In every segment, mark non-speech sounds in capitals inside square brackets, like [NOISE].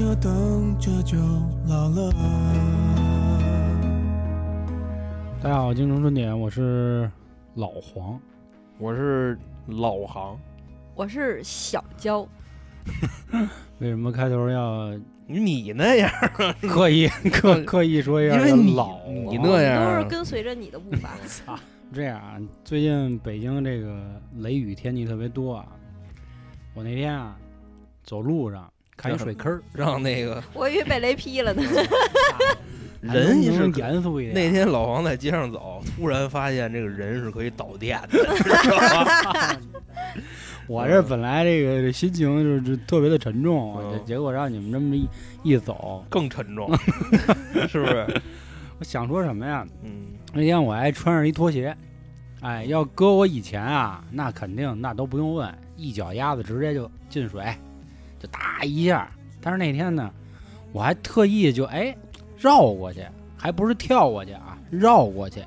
着等着就老了。大家好，京城春点，我是老黄。我是老航，我是小娇，为什么开头要你那样，刻意 [LAUGHS] 刻刻意说一下因为你老你啊那样啊都是跟随着你的步伐。操，这样啊，最近北京这个雷雨天气特别多啊。我那天啊，走路上看一水坑儿，[LAUGHS] 让那个 [LAUGHS] 我以为被雷劈了呢。[LAUGHS] 人能不能是严肃一点。那天老黄在街上走，突然发现这个人是可以导电的，知道吧？我这本来这个心情就是特别的沉重，结果让你们这么一一走，更沉重，是不是？我想说什么呀？嗯，那天我还穿上一拖鞋，哎，要搁我以前啊，那肯定那都不用问，一脚丫子直接就进水，就哒一下。但是那天呢，我还特意就哎绕过去，还不是跳过去啊，绕过去，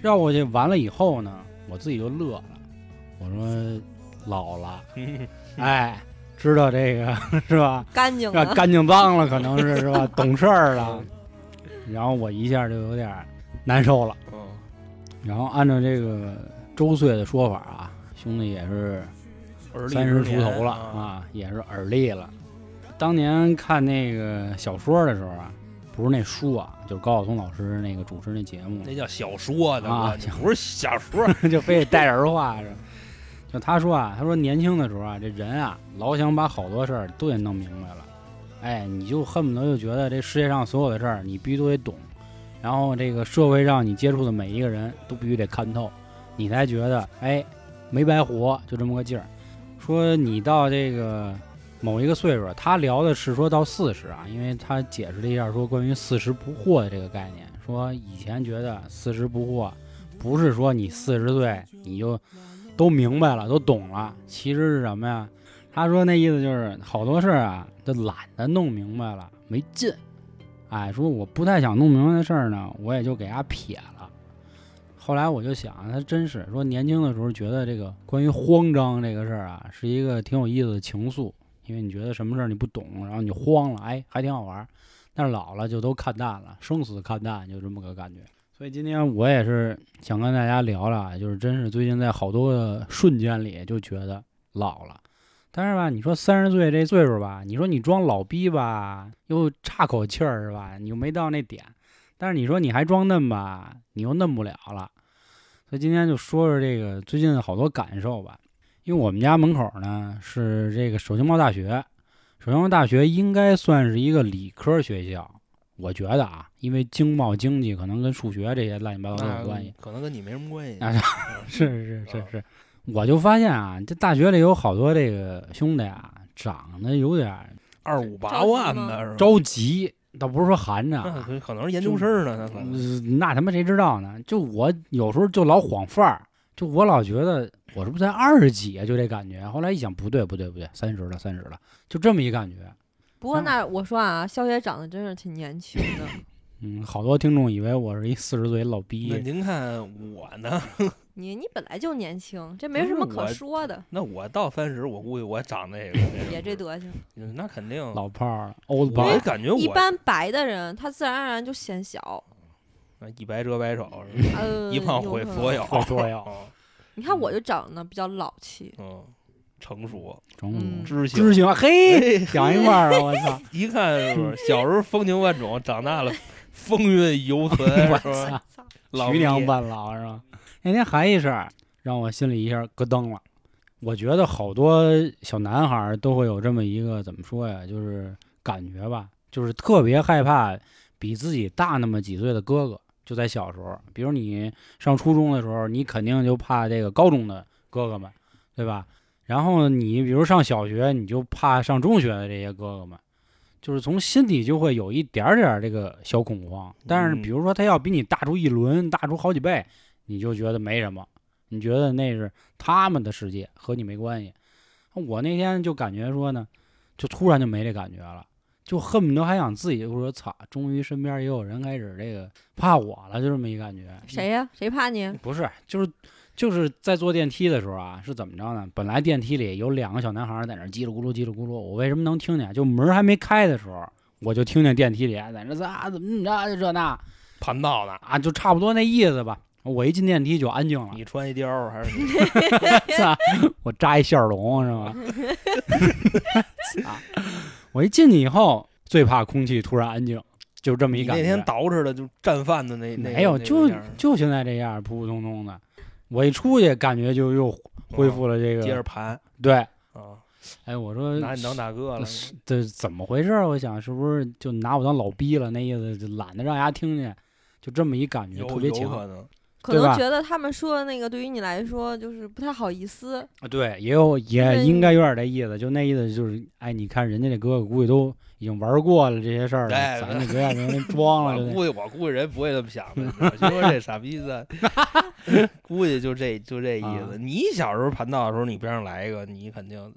绕过去完了以后呢，我自己就乐了，我说老了，[LAUGHS] 哎，知道这个是吧？干净了，干净脏了，可能是 [LAUGHS] 是吧？懂事儿了，然后我一下就有点儿难受了。嗯，然后按照这个周岁的说法啊，兄弟也是三十出头了啊，啊，也是耳力了。当年看那个小说的时候啊，不是那书啊，就是高晓松老师那个主持那节目，那叫小说的，啊不是小说，[LAUGHS] 就非得带着儿化是。就他说啊，他说年轻的时候啊，这人啊，老想把好多事儿都得弄明白了，哎，你就恨不得就觉得这世界上所有的事儿你必须都得懂，然后这个社会上你接触的每一个人都必须得看透，你才觉得哎没白活，就这么个劲儿。说你到这个某一个岁数，他聊的是说到四十啊，因为他解释了一下说关于四十不惑的这个概念，说以前觉得四十不惑不是说你四十岁你就都明白了，都懂了，其实是什么呀？他说那意思就是好多事儿啊，就懒得弄明白了，没劲。哎，说我不太想弄明白的事儿呢，我也就给他撇了。后来我就想，他真是说年轻的时候觉得这个关于慌张这个事儿啊，是一个挺有意思的情愫，因为你觉得什么事儿你不懂，然后你慌了，哎，还挺好玩儿。但是老了就都看淡了，生死看淡，就这么个感觉。所以今天我也是想跟大家聊聊，就是真是最近在好多的瞬间里就觉得老了。但是吧，你说三十岁这岁数吧，你说你装老逼吧，又差口气儿是吧？你又没到那点。但是你说你还装嫩吧，你又嫩不了了。所以今天就说说这个最近的好多感受吧。因为我们家门口呢是这个首经贸大学，首经贸大学应该算是一个理科学校，我觉得啊，因为经贸经济可能跟数学这些乱七八糟都有关系。可能跟你没什么关系。[LAUGHS] 啊是是是是，我就发现啊，这大学里有好多这个兄弟啊，长得有点儿二五八万的是吧？着急，倒不是说寒碜啊，那可可能是研究生呢，那可能。呃那他妈谁知道呢？就我有时候就老晃范儿，就我老觉得我是不是才二十几啊？就这感觉。后来一想，不对不对不对，三十了三十了，就这么一感觉。不过那我说啊，肖姐长得真是挺年轻的。嗯，好多听众以为我是一四十岁老那逼，您看我呢？[LAUGHS] 你你本来就年轻，这没什么可说的，那我到三十，我估计我长那个那也这德行。嗯那肯定。老炮儿 old。感觉我一般白的人，他自然而然就显小。那一白遮百丑，是吧呃，一胖毁所有。[LAUGHS] 毁所有嗯你看我就长得比较老气，嗯，成熟知性，知行，嘿，哎讲一块儿了，我操！[LAUGHS] 一看是不是小时候风情万种，长大了风韵犹存，[LAUGHS] 我是吧？操，老徐娘逼半老是吧？那天还一事儿，让我心里一下咯噔了。我觉得好多小男孩儿都会有这么一个怎么说呀，就是感觉吧，就是特别害怕比自己大那么几岁的哥哥。就在小时候，比如你上初中的时候，你肯定就怕这个高中的哥哥们，对吧？然后你比如上小学，你就怕上中学的这些哥哥们，就是从心底就会有一点儿点儿这个小恐慌。但是嗯比如说他要比你大出一轮，大出好几倍，你就觉得没什么，你觉得那是他们的世界，和你没关系。我那天就感觉说呢，就突然就没这感觉了，就恨不得还想自己就说操，终于身边也有人开始这个怕我了，就这么一感觉。谁呀、谁怕你？不是，就是就是在坐电梯的时候啊，是怎么着呢？本来电梯里有两个小男孩在那叽里咕噜叽里咕噜，我为什么能听见？就门还没开的时候，我就听见电梯里在那啊怎么怎么着就这那盘道呢？啊，就差不多那意思吧。我一进电梯就安静了，你穿一貂儿还是！[LAUGHS] [LAUGHS] 我扎一线儿龙是吗？[LAUGHS] 啊！我一进去以后，最怕空气突然安静，就这么一感觉。那天捯饬的就战犯的那那没有，就就现在这样，普普通通的。我一出去，感觉就又恢复了这个。接着盘对，啊，哎，我说拿你当大哥了。是这怎么回事儿？我想是不是就拿我当老逼了？那意思就懒得让人家听见，就这么一感觉，特别强。有可能，可能觉得他们说的那个对于你来说就是不太好意思。啊对，也有也应该有点这意思，就那意思就是，哎，你看人家这哥哥估计都已经玩过了这些事儿了，哎咱就别让人装了，我估计我估计人不会这么想的。我就说这傻逼的，[LAUGHS] 估计就这就这意啊思。你小时候盘道的时候，你边上来一个，你肯定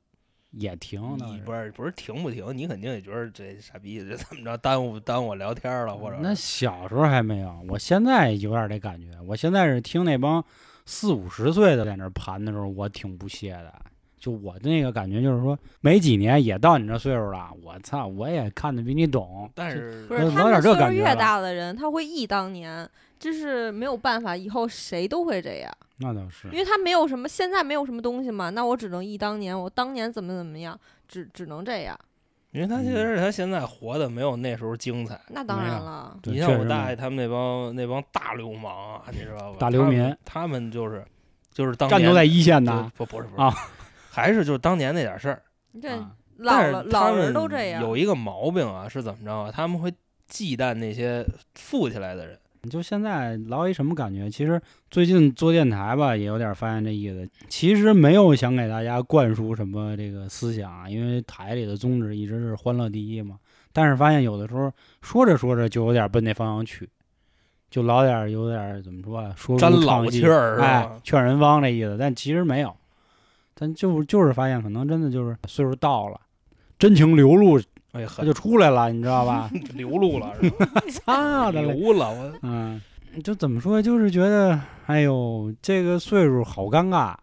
也停呢。你不是不是停不停，你肯定也觉得这傻逼这怎么着耽误耽误我聊天了，或者那小时候还没有，我现在有点这感觉。我现在是听那帮四五十岁的在那儿盘的时候，我挺不屑的。就我的那个感觉就是说，没几年也到你这岁数了，我操，我也看得比你懂。但是岁数越感觉了大的人，他会忆当年，这是没有办法，以后谁都会这样，那倒是因为他没有什么，现在没有什么东西嘛，那我只能忆当年，我当年怎么怎么样，只只能这样。因为他其实他现在活的没有那时候精彩。那当然了，你像我大爷他们那帮那帮大流氓啊，你知道吧？大流民他们，就是就是当年战斗在一线的。不不是不是啊，还是就是当年那点事儿。这啊老但是了老人他们都这样。有一个毛病啊，是怎么着啊？他们会忌惮那些富起来的人。就现在老一什么感觉？其实最近做电台吧，也有点发现这意思。其实没有想给大家灌输什么这个思想啊，因为台里的宗旨一直是欢乐第一嘛。但是发现有的时候说着说着就有点奔那方向去，就老点儿有点儿怎么说啊，说沾老气儿是吧哎，劝人方这意思。但其实没有，但就就是发现可能真的就是岁数到了，真情流露，哎呀，它就出来了，你知道吧？[LAUGHS] 流露了是吧？[LAUGHS] 操的嘞！流了我。嗯，就怎么说，就是觉得，哎呦，这个岁数好尴尬，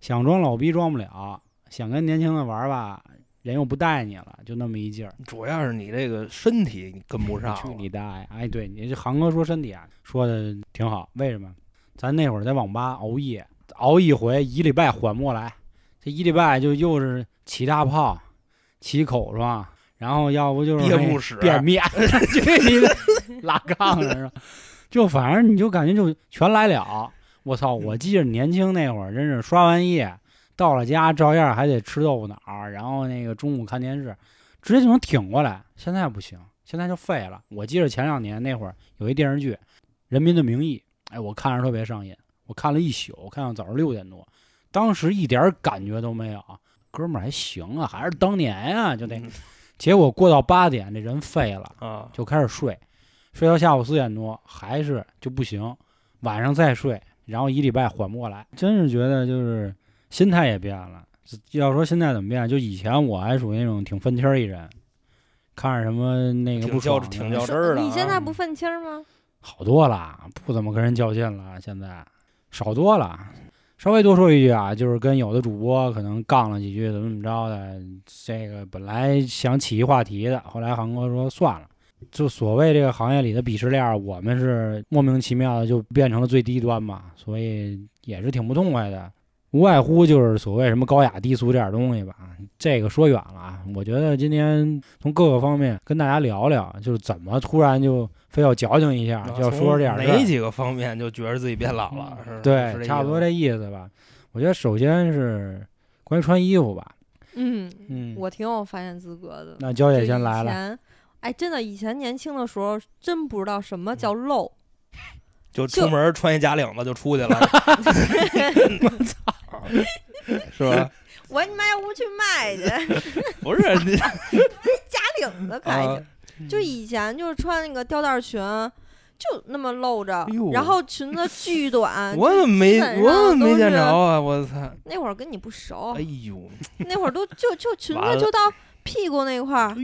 想装老逼装不了，想跟年轻的玩吧，人又不带你了，就那么一劲儿。主要是你这个身体你跟不上去，你大爷！哎，对你这航哥说身体啊，说的挺好。为什么？咱那会儿在网吧熬夜，熬一回一礼拜缓不过来，这一礼拜就又是起大泡、起口疮，然后要不就是憋不屎便秘，[LAUGHS] 去你的拉杠上是吧？就反正你就感觉就全来了。我操！我记着年轻那会儿，真是刷完夜到了家，照样还得吃豆腐脑儿，然后那个中午看电视，直接就能挺过来。现在不行，现在就废了。我记着前两年那会儿有一电视剧《人民的名义》，哎，我看着特别上瘾，我看了一宿，看到早上六点多，当时一点感觉都没有，哥们儿还行啊，还是当年呀、就那。嗯结果过到八点，这人废了，啊，就开始睡，睡到下午四点多还是就不行，晚上再睡，然后一礼拜缓不过来，真是觉得就是心态也变了。要说现在怎么变，就以前我还属于那种挺愤青儿一人，看着什么那个挺不较挺较真儿的啊。你现在不愤青儿吗？好多了，不怎么跟人较劲了，现在少多了。稍微多说一句啊，就是跟有的主播可能杠了几句，怎么怎么着的。这个本来想起一话题的，后来航哥说算了。就所谓这个行业里的鄙视链儿，我们是莫名其妙的就变成了最低端嘛，所以也是挺不痛快的。无外乎就是所谓什么高雅低俗这点东西吧。这个说远了啊，我觉得今天从各个方面跟大家聊聊，就是怎么突然就非要矫情一下，啊就要说说这点从事儿哪几个方面就觉得自己变老了？是是对，这差不多这意思吧。我觉得首先是关于穿衣服吧，嗯，嗯，我挺有发言资格的。那娇姐先来了，前，哎，真的，以前年轻的时候真不知道什么叫露。就就出门穿一假领子就出去了 [LAUGHS] [LAUGHS] [LAUGHS] 是吧？我你妈要不去卖去，[LAUGHS] 不是你假领子开去。啊，就以前就是穿那个吊带裙，就那么露着然后裙子巨短。[LAUGHS] 我怎么没我怎么没见着啊？我操！那会儿跟你不熟哎，呦，那会儿都就就裙子就到屁股那块儿，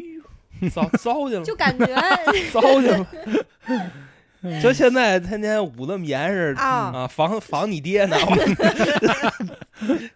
糟糟践了，就感觉糟践了。就现在天天捂那么严实啊啊，防防你爹呢。[LAUGHS]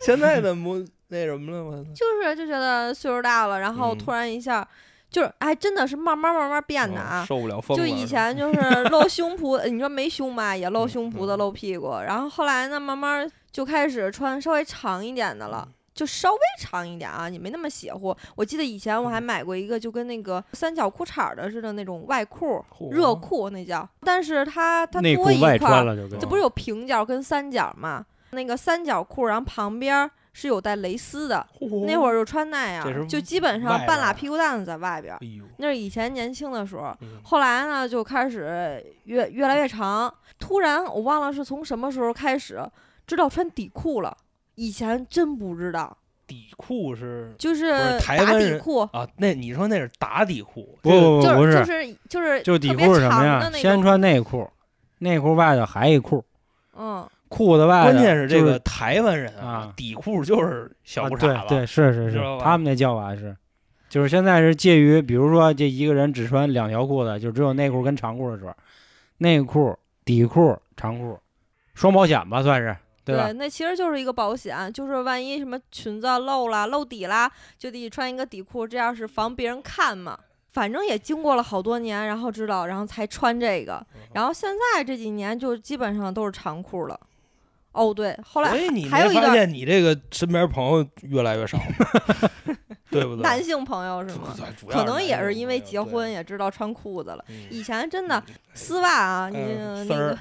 现在的模那什么了，我 [LAUGHS] 就是就觉得岁数大了，然后嗯突然一下，就是哎，真的是慢慢慢慢变的嗯啊。受不了风了。就以前就 [LAUGHS] 是露胸脯，呃你说没胸吧，也露嗯胸脯的、嗯露屁股。然后后来呢，慢慢就开始穿稍微长一点的了，就稍微长一点啊，也没那么邪乎。我记得以前我还买过一个，就跟那个三角裤衩儿的似的那种外裤、嚯热裤那叫，但是它它多一块这不是有平角跟三角嘛？那个三角裤，然后旁边是有带蕾丝的，那会儿，就穿那样，就基本上半拉屁股蛋子在外边那是以前年轻的时候，嗯后来呢就开始越越来越长。突然我忘了是从什么时候开始知道穿底裤了，以前真不知道，底裤是就是是台打湾底裤，啊，那你说那是打底裤，不不不不是，就是就是就底裤是什么呀先，穿内裤，内裤外头还一裤，嗯，裤子外头关键是这个台湾人啊底裤就是小啊裤衩子，对对，是是是他们那叫法是，就是现在是介于，比如说这一个人只穿两条裤子，就只有内裤跟长裤的时候，内裤、底裤、长裤，双保险吧算是，对吧？那其实就是一个保险，就是万一什么裙子漏了、漏底啦，就得穿一个底裤，这样是防别人看嘛。反正也经过了好多年，然后知道，然后才穿这个。嗯然后现在这几年就基本上都是长裤了。哦，对，后来还有一段发现你这个身边朋友越来越少，[LAUGHS] 对不对？男性朋友是吗？可能也是因为结婚也知道穿裤子了。嗯以前真的丝袜啊，你那个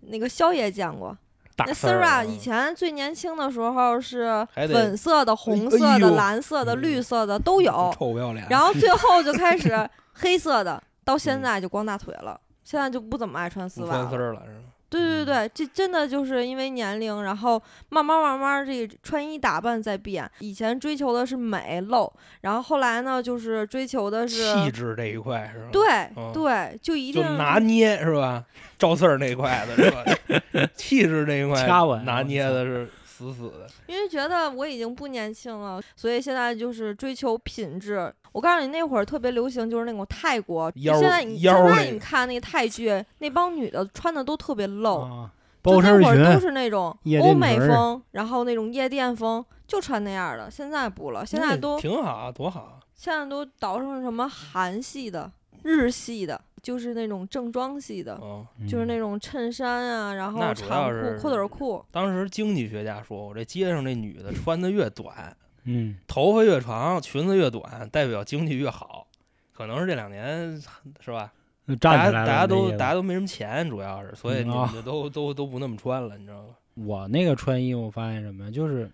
那个肖爷见过，大那丝儿啊，嗯以前最年轻的时候是粉色的、红哎色的、呦蓝色的、嗯绿色的都有，臭不要脸，然后最后就开始 [LAUGHS] 黑色的，到现嗯在就光大腿了。现在就不怎么爱穿丝袜了穿丝。了是吧？对对对，这真的就是因为年龄，然后慢慢慢慢这穿衣打扮在变。以前追求的是美露，然后后来呢，就是追求的是气质这一块是吧？对、嗯对，就一就定拿捏是吧？[LAUGHS] 赵四儿那块的是吧？[LAUGHS] 气质这一块 [LAUGHS] 掐稳拿捏的是死死的。因为觉得我已经不年轻了，所以现在就是追求品质。我告诉你，那会儿特别流行，就是那种泰国。腰现在你现在那你看那个泰剧，那帮女的穿的都特别露，啊，就包那会儿都，是那种欧美风，然后那种夜店风，就穿那样的。现在不了，现在都挺好，多好。现在都倒成什么韩系的、日系的，就是那种正装系的，嗯，就是那种衬衫啊，然后那主长裤、阔腿裤。当时经济学家说我，这街上这女的穿的越短，嗯，头发越长，裙子越短，代表经济越好。可能是这两年是吧？就大家站起来了。大家都那意思大家都没什么钱，主要是，所以嗯啊你们就都都都不那么穿了，你知道吗？我那个穿衣服发现什么呀，就是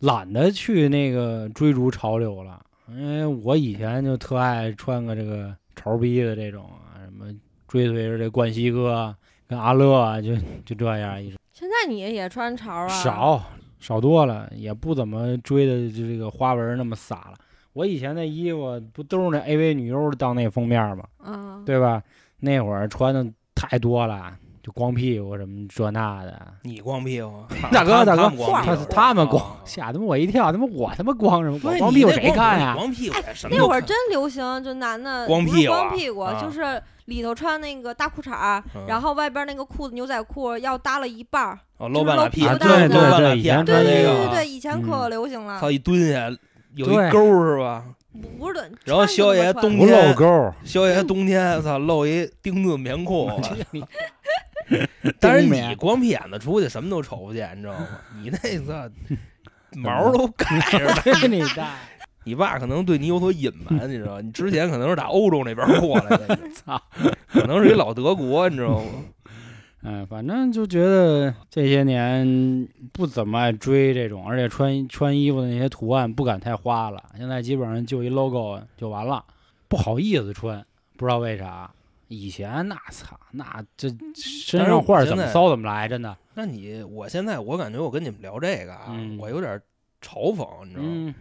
懒得去那个追逐潮流了，因为我以前就特爱穿个这个潮逼的这种啊，什么追随着这冠希哥跟阿乐啊，就就这样一直现在你也穿潮啊？少少多了，也不怎么追的就这个花纹那么洒了。我以前那衣服不都是那 AV 女优当那封面吗？啊，对吧？那会儿穿的太多了，就光屁股什么这那的。你光屁股，大哥大哥他他们光屁他们光啊吓他妈我一跳，他妈我他妈光什么？我光屁股谁看呀？光屁股什么那会儿真流行，就男的光屁股啊光屁股，啊就是里头穿那个大裤衩然后外边那个裤子牛仔裤要搭了一半儿。哦，露半拉屁股，对对对以前穿那个啊对对对对以前可流行了他，一蹲下有一沟是吧？不不是的。然后穿就肖爷冬这么穿不天露沟，肖爷冬天操露一丁字棉裤，[LAUGHS] 你 [LAUGHS] 但是你光屁眼子出去什么都瞅不见，你知道吗？你那个 [LAUGHS] 毛都盖着呢。你 [LAUGHS] 大你爸可能对你有所隐瞒，你知道吗？你之前可能是打欧洲那边过来的，操！可能是一老德国，你知道吗？哎，反正就觉得这些年不怎么爱追这种，而且穿穿衣服的那些图案不敢太花了。现在基本上就一 logo 就完了，不好意思穿，不知道为啥。以前那操，那这身上画儿怎么骚怎么来，真的。那你我现在我感觉我跟你们聊这个啊，嗯我有点嘲讽，你知道吗？嗯，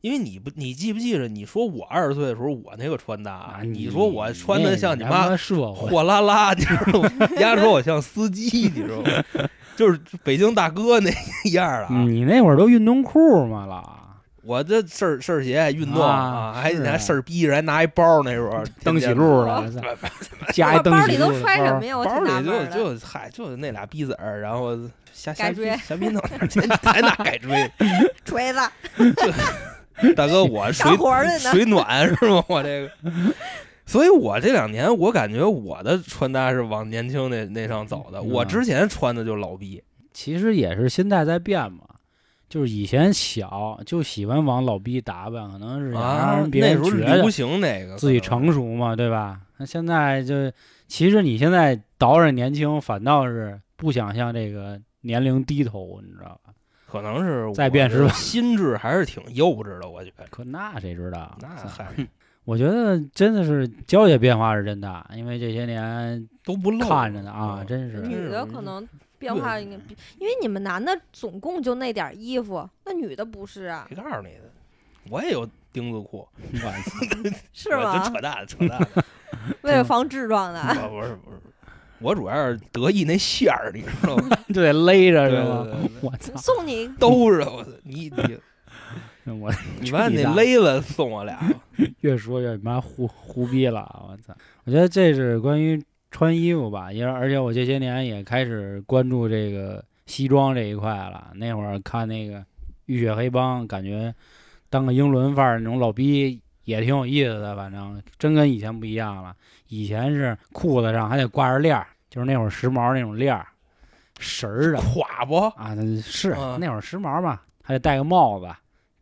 因为你不，你记不记着？你说我二十岁的时候，我那个穿搭，啊，你说我穿的像你你妈货拉拉，你知道吗？[LAUGHS] 人家说我像司机，你知道吗？[LAUGHS] 就是北京大哥那 [LAUGHS] 样儿啊。嗯你那会儿都运动裤嘛了，我这事儿事儿鞋运动啊还是啊还事儿逼着，还拿一包那时候蹬起天天路了，[LAUGHS] 的 [LAUGHS] 加一登喜路包里都揣什么呀？我包里。就就嗨就那俩逼子儿，然后瞎瞎改锥瞎逼弄点儿，[LAUGHS] 还拿改锥？锤子大哥，我水。水暖是吗？我这个，所以我这两年我感觉我的穿搭是往年轻那那上走的。嗯我之前穿的就老逼，其实也是心态在变嘛。就是以前小就喜欢往老逼打扮，可能是想让别那时候人觉得流行那个，自己成熟嘛，对吧？那现在就其实你现在倒着年轻，反倒是不想向这个年龄低头，你知道吧？可能是再变是吧心智还是挺幼稚的，我觉得。可那谁知道？那嗨，[LAUGHS] 我觉得真的是交界变化是真大，因为这些年都不露看着呢啊，嗯真是女的可能变化应该比，因为你们男的总共就那点儿衣服，那女的不是啊，谁告诉你的？我也有钉子裤，[LAUGHS] 我操是吗？扯淡扯淡。[LAUGHS] 为了防痔疮的。啊不是不是，我主要是得意那线儿，你知道吗？[LAUGHS] 就得勒着对是吗对对？我操！送你兜着我，你你我你把那勒了送我俩，越说越妈胡胡逼了，我操！我觉得这是关于穿衣服吧，因为而且我这些年也开始关注这个西装这一块了。那会儿看那个《浴血黑帮》，感觉当个英伦范儿那种老逼也挺有意思的，反正真跟以前不一样了。以前是裤子上还得挂着链儿，就是那会儿时髦那种链儿，绳儿的垮不？啊，是嗯那会儿时髦嘛，还得戴个帽子，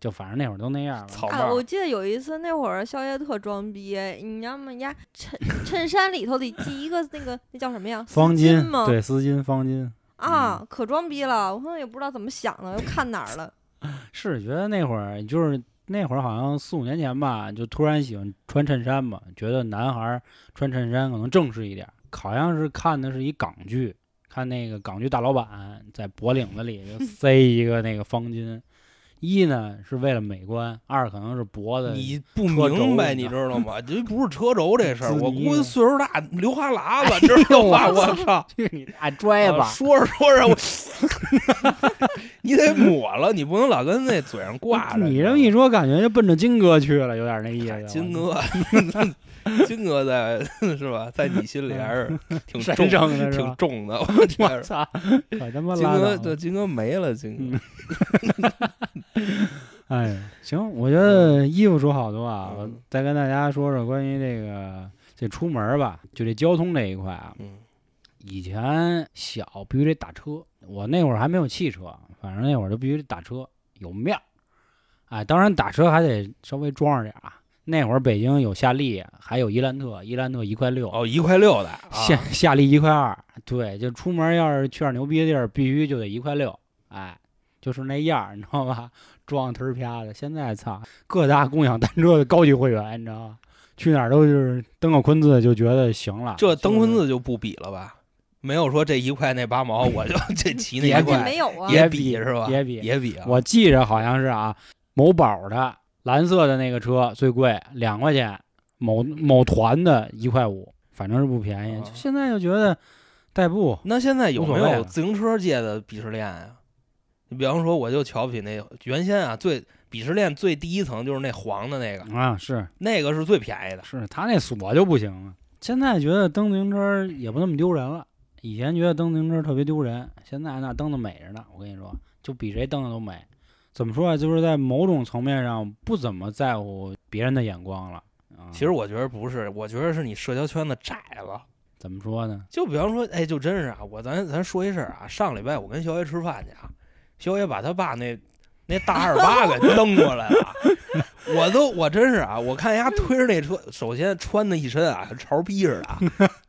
就反正那会儿都那样了。哎，草帽我记得有一次那会儿肖爷特装逼，你知道吗？人家衬衬衫里头得系一个那个那叫什么呀？丝方巾吗？对，丝巾、方巾。啊，可装逼了！我可能也不知道怎么想的，又看哪儿了。[LAUGHS] 是觉得那会儿就是那会儿好像四五年前吧，就突然喜欢穿衬衫嘛，觉得男孩儿穿衬衫可能正式一点儿。好像是看的是一港剧，看那个港剧大老板在脖领子里就塞一个那个方巾，一呢是为了美观，二可能是脖子你不明白，你你知道吗？这不是车轴这事儿，[LAUGHS] 我估计岁数大流哈喇 [LAUGHS] 子，知道吧？我 [LAUGHS] 我操！去你大拽啊吧！说着说着，我你得抹了，你不能老跟那嘴上挂着。你这么一说，感觉就奔着金哥去了，有点那意思。金哥，[LAUGHS] 金哥在是吧？在你心里还是挺重 [LAUGHS] 挺重的。我他妈金拉倒吧！哥这金哥没了，金哥 [LAUGHS] 哎，行，我觉得衣服说好多啊，我嗯再跟大家说说关于这个这出门吧，就这交通这一块啊。嗯以前小必须得打车，我那会儿还没有汽车，反正那会儿就必须得打车，有面儿。哎，当然打车还得稍微装着点儿啊。那会儿北京有夏利，还有伊兰特，伊兰特一块六，哦，一块六的啊夏夏利一块二，对，就出门要是去点牛逼的地儿，必须就得一块六，哎，就是那样儿，你知道吧？装忒儿啪的。现在操，各大共享单车的高级会员，你知道吗？去哪儿都是登个坤字就觉得行了。这登就是坤字就不比了吧？没有说这一块那八毛，我就 [LAUGHS] 这骑那块关键没有啊。也比是吧？也比也比啊！我记着好像是啊，某宝的蓝色的那个车最贵两块钱，某某团的一块五，反正是不便宜。啊就现在就觉得代步那现在有没有自行车界的鄙视链啊？你比方说，我就瞧不起那原先啊，最鄙视链最低一层就是那黄的那个，啊，是那个是最便宜的。是，他那锁就不行了。现在觉得蹬自行车也不那么丢人了，以前觉得蹬自行车特别丢人，现在那蹬的美着呢。我跟你说，就比谁蹬的都美。怎么说啊？就是在某种层面上不怎么在乎别人的眼光了。啊、其实我觉得不是，我觉得是你社交圈子窄了。怎么说呢？就比方说，哎，就真是啊，我咱咱说一事儿啊，上礼拜我跟肖爷吃饭去啊，肖爷把他爸那那大二八给 [LAUGHS] 蹬过来了，我都我真是啊，我看人家推着那车，首先穿的一身啊潮逼似的啊，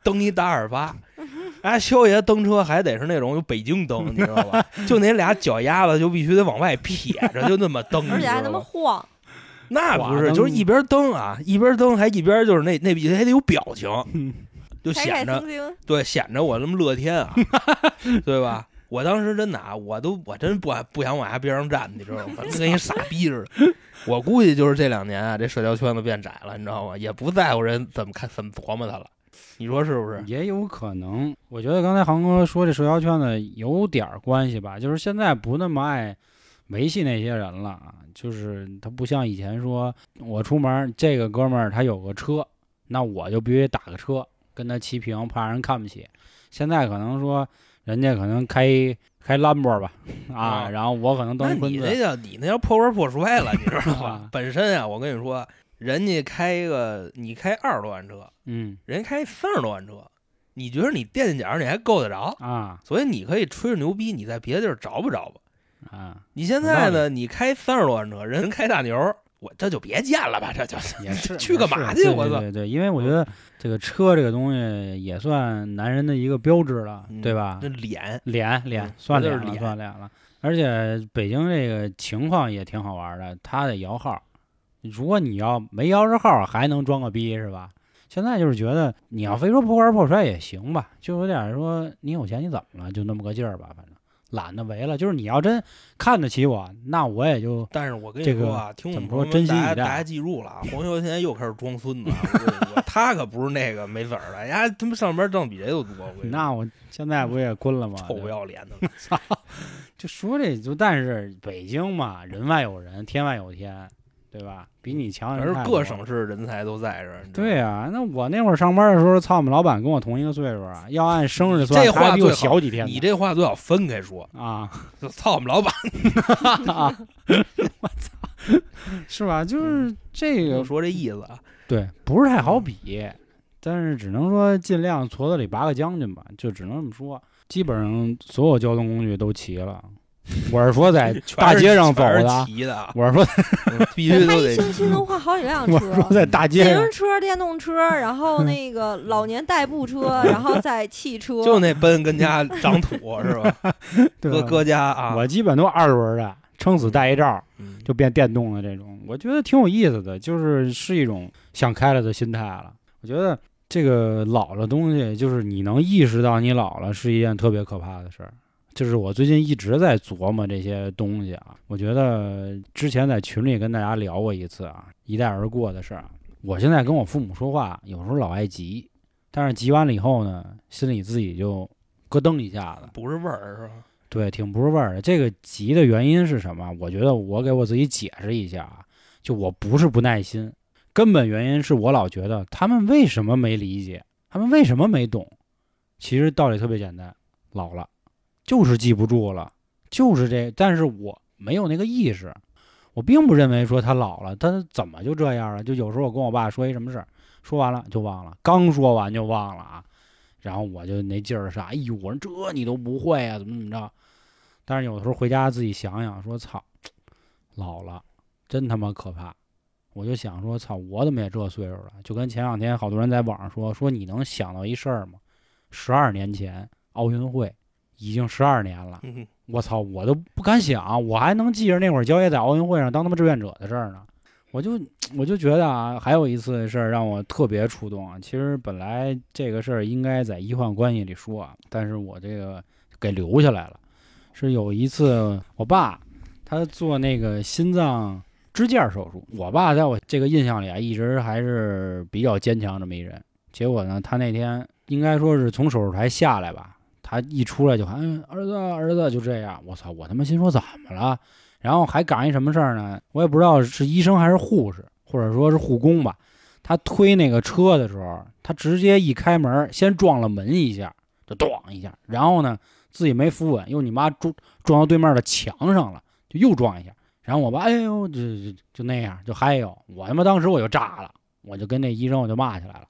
蹬一大二八。[LAUGHS] 哎，肖爷蹬车还得是那种有北京蹬，你知道吧？就那俩脚丫子就必须得往外撇着，就那么蹬，[LAUGHS] 而且还那么晃，那不是，就是一边蹬啊，一边蹬，还一边就是那那还得有表情，[LAUGHS] 就开开显着。对，显着我那么乐天啊，对吧？我当时真的啊，我都我真不不想往下边上站，你知道吗？跟一傻逼似的。我估计就是这两年啊，这社交圈子变窄了，你知道吗？也不在乎人怎么看怎么琢磨他了。你说是不是？也有可能。我觉得刚才航哥说这社交圈子有点儿关系吧，就是现在不那么爱维系那些人了啊，就是他不像以前说，我出门这个哥们儿他有个车，那我就必须打个车，跟他齐平，怕人看不起。现在可能说人家可能开开兰博吧，啊，啊然后我可能那蹬昆子，你那叫你那叫破罐破摔了，你知道吧啊？[LAUGHS] 本身啊，我跟你说，人家开一个，你开二十多万车，嗯人家开三十多万车，你觉得你垫垫脚你还够得着？啊所以你可以吹着牛逼，你在别的地儿找不着吧？啊，你现在呢？你开三十多万车，人开大牛，我这就别见了吧，这就也是 [LAUGHS] 去干嘛去我操对对对，因为我觉得这个车这个东西也算男人的一个标志了，嗯对吧这？脸，脸脸嗯算脸了，算脸了。而且北京这个情况也挺好玩的，他得摇号。如果你要没摇着号，还能装个逼是吧？现在就是觉得你要非说破罐破摔也行吧，就有点说你有钱你怎么了，就那么个劲儿吧，反正懒得为了。就是你要真看得起我，那我也就但是我跟这个你说啊，听我怎么说们珍惜大家记住了啊，黄修现在又开始装孙子了！我跟你说，他可不是那个没子儿的，人家他妈上班挣比谁都多。[LAUGHS] 那我现在不也滚了吗？[LAUGHS] 臭不要脸的，[LAUGHS] 就说这就，但是北京嘛，人外有人，天外有天，对吧？比你强的反人太多了正各省市人才都在这对呀、那我那会儿上班的时候，操，我们老板跟我同一个岁数啊，要按生日算，这他还比我小几天。你这话最好分开说，啊，就操我们老板 [LAUGHS] [LAUGHS] 我操，是吧？就是这个就，说这意思啊。对，不是太好比，但是只能说尽量矬子里拔个将军吧，就只能这么说。基本上所有交通工具都齐了，我 [LAUGHS] 是说在大街上走的我是说嗯必须得一星期能换好几辆车我。说在大自街上行，车、电动车，然后那个老年代步车，然后再汽车，就那奔跟家长土是吧？[LAUGHS] 对吧搁搁家啊，我基本都二轮的，撑死带一罩。嗯就变电动的这种，我觉得挺有意思的，就是是一种想开了的心态了。我觉得这个老了东西，就是你能意识到你老了是一件特别可怕的事儿。就是我最近一直在琢磨这些东西啊，我觉得之前在群里跟大家聊过一次啊，一带而过的事儿。我现在跟我父母说话，有时候老爱急，但是急完了以后呢，心里自己就咯噔一下子。不是味儿是吧？对，挺不是味儿的。这个急的原因是什么？我觉得我给我自己解释一下啊，就我不是不耐心，根本原因是我老觉得他们为什么没理解，他们为什么没懂。其实道理特别简单，老了就是记不住了，就是这。但是我没有那个意识，我并不认为说他老了，他怎么就这样了？就有时候我跟我爸说一什么事儿，说完了就忘了，刚说完就忘了啊。然后我就那劲儿是，哎呦，我说这你都不会啊，怎么怎么着？但是有的时候回家自己想想，说操，老了，真他妈可怕。我就想说，操，我怎么也这岁数了？就跟前两天好多人在网上说，说你能想到一事儿吗？十二年前奥运会已经十二年了，嗯我操，我都不敢想，我还能记着那会儿焦爷在奥运会上当他妈志愿者的事儿呢。我就 [TSK] 我就觉得啊，还有一次事儿让我特别触动啊。其实本来这个事儿应该在医患关系里说啊，但是我这个给留下来了。是有一次我爸他做那个心脏支架手术，我爸在我这个印象里啊，一直还是比较坚强这么一人。结果呢，他那天应该说是从手术台下来吧，他一出来就喊、哎、儿子儿子，就这样。我操！我他妈心说怎么了？然后还赶一什么事儿呢？我也不知道是医生还是护士，或者说是护工吧。他推那个车的时候，他直接一开门，先撞了门一下，就咣一下，然后呢自己没扶稳，又你妈撞撞到对面的墙上了，就又撞一下。然后我爸哎呦，就就就那样，就还有我他妈当时我就炸了，我就跟那医生我就骂起来了。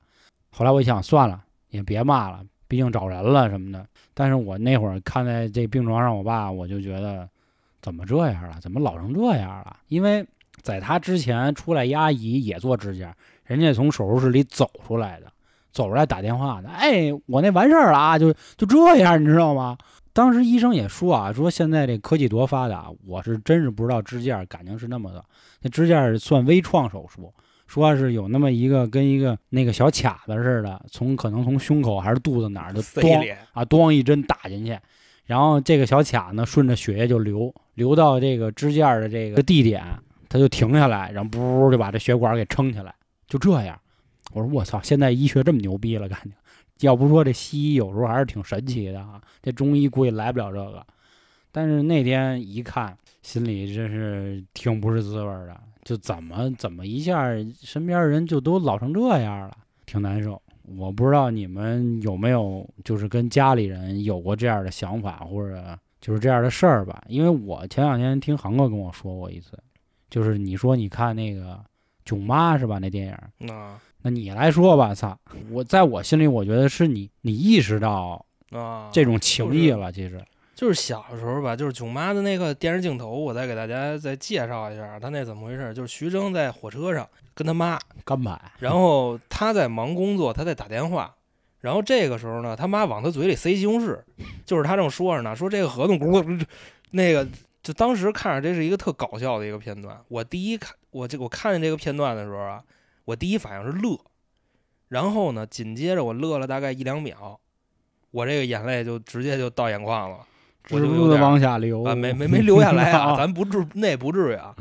后来我一想，算了，也别骂了，毕竟找人了什么的。但是我那会儿看在这病床上，我爸我就觉得怎么这样了？怎么老成这样了？因为在他之前出来一阿姨也做指甲，人家从手术室里走出来的，走出来打电话的，哎，我那完事儿了啊，就就这样，你知道吗？当时医生也说啊，说现在这科技多发达，我是真是不知道支架感情是那么的，那支架算微创手术，说是有那么一个跟一个那个小卡子似的，从可能从胸口还是肚子哪儿就咣，啊，咣一针打进去，然后这个小卡呢顺着血液就流，流到这个支架的这个地点，它就停下来，然后噗就把这血管给撑起来，就这样。我说我操，现在医学这么牛逼了，感觉，要不说这西医有时候还是挺神奇的啊，这中医估计来不了这个。但是那天一看，心里真是挺不是滋味儿的，就怎么怎么一下身边人就都老成这样了，挺难受。我不知道你们有没有就是跟家里人有过这样的想法，或者就是这样的事儿吧？因为我前两天听航哥跟我说过一次，就是你说你看那个《囧妈》是吧？那电影，啊那你来说吧，操！我在我心里，我觉得是你你意识到啊，这种情谊了，其实就是小时候吧，就是囧妈的那个电视镜头，我再给大家再介绍一下，他那怎么回事？就是徐峥在火车上跟他妈，干摆，然后他在忙工作，他在打电话，然后这个时候呢，他妈往他嘴里塞西红柿，就是他正说着呢，说这个合同咕噜咕噜，[LAUGHS] 那个就当时看着这是一个特搞笑的一个片段。我第一看我这我看见这个片段的时候啊，我第一反应是乐，然后呢，紧接着我乐了大概一两秒，我这个眼泪就直接就到眼眶了。我止不住的就有点往下流啊，没没没流下来啊，[LAUGHS] 啊咱不至那不至于啊。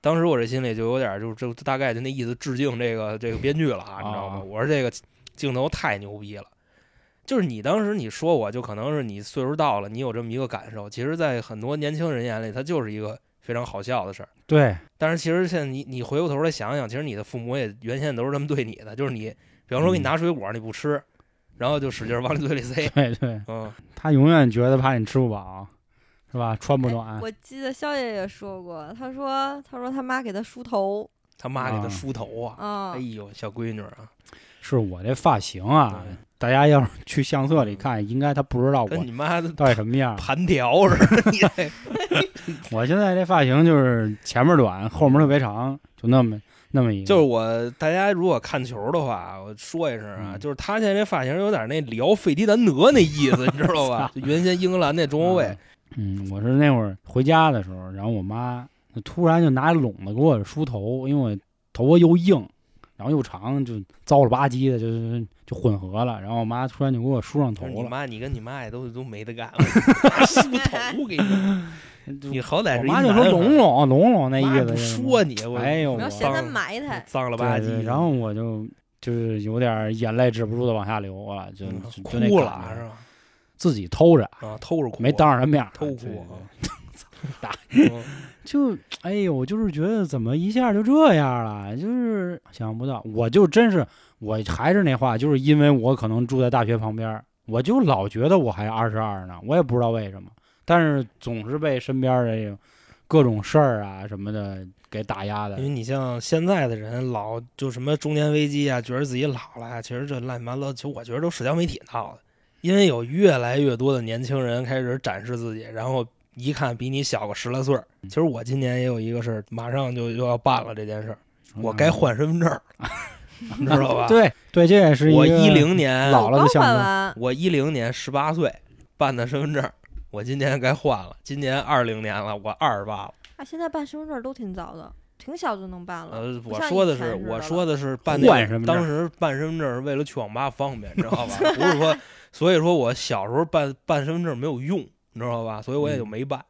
当时我这心里就有点儿就就大概就那意思，致敬这个这个编剧了啊，你知道吗？啊我说这个镜头太牛逼了，就是你当时你说我就可能是你岁数到了，你有这么一个感受。其实，在很多年轻人眼里，它就是一个非常好笑的事儿。对，但是其实现在你你回过头来想想，其实你的父母也原先都是这么对你的，就是你，比方说给你拿水果你不吃，然后就使劲儿往你嘴里塞，[LAUGHS] 对对，嗯，他永远觉得怕你吃不饱，是吧？穿不暖，我记得肖爷也说过，他说他说他妈给他梳头他妈给他啊梳头啊，啊哎，呦，小闺女啊，是我这发型啊，大家要是去相册里看，应该他不知道我你妈的到底什么样。盘条似的，你这 [LAUGHS] 我现在这发型就是前面短，后面特别长，就那么那么一个。就是我，大家如果看球的话，我说一声啊，嗯就是他现在这发型有点那里奥费迪南德那意思，[LAUGHS] 你知道吧？原先英格兰那中后卫，嗯，我是那会儿回家的时候，然后我妈突然就拿笼子给我梳头，因为我头发又硬，然后又长，就糟了吧唧的，就是就混合了。然后我妈突然就给我梳上头了。就是你妈，你跟你妈也都都没得干了，[LAUGHS] 梳头给你，就你好歹是我妈就说男孩拢拢拢拢那意思，说你，我哎呦我不要嫌他脏埋汰。脏了吧唧，然后我就就是有点眼泪止不住的往下流了，就哭了是吧？自己偷着，啊，偷着哭，没当着人面偷哭对对啊对 [LAUGHS] 嗯就哎呦，我就是觉得怎么一下就这样了，就是想不到，我就真是我还是那话，就是因为我可能住在大学旁边，我就老觉得我还二十二呢，我也不知道为什么，但是总是被身边儿的这种各种事儿啊什么的给打压的因为。你像现在的人，老就什么中年危机啊，觉得自己老了啊，其实这乱七八糟，其实我觉得都社交媒体闹的。因为有越来越多的年轻人开始展示自己，然后一看比你小个十来岁儿。其实我今年也有一个事儿，马上就又要办了这件事儿，我该换身份证儿，[LAUGHS] 你知道吧？嗯对对，这也是一我一零年老了的刚象征。换，我一零年十八岁办的身份证儿，我今年该换了。今年二零年了，我二十八了。啊，现在办身份证都挺早的，挺小就能办了。我说的是，我说的是办那当时办身份证是为了去网吧方便，你知道吧？[LAUGHS] 不是说，所以说我小时候办办身份证没有用，你知道吧？所以我也就嗯没办，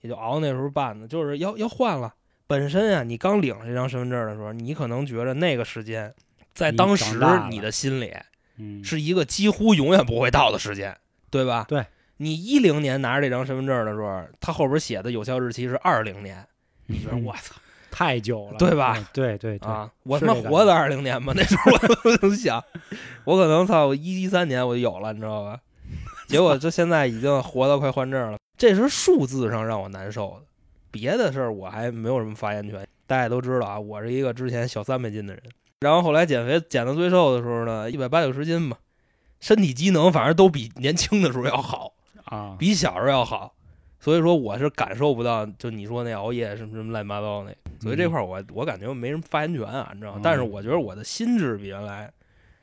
也就熬那时候办的，就是要要换了。本身啊，你刚领这张身份证的时候，你可能觉得那个时间，在当时你的心里嗯，是一个几乎永远不会到的时间，对吧？对。你一零年拿着这张身份证的时候，它后边写的有效日期是二零年，你觉得嗯我操太久了，对吧嗯？对对对，啊！我他妈活到二零年吧，那时候我就想，我可能操，我一一三年我就有了，你知道吧？结果这现在已经活到快换证了，这是数字上让我难受的，别的事儿我还没有什么发言权。大家都知道啊，我是一个之前小三百斤的人，然后后来减肥减到最瘦的时候呢，一百八九十斤吧，身体机能反正都比年轻的时候要好，啊，比小时候要好。所以说我是感受不到，就你说那熬夜什么什么乱七八糟那，所以这块儿我我感觉没什么发言权啊，你知道？但是我觉得我的心智比原来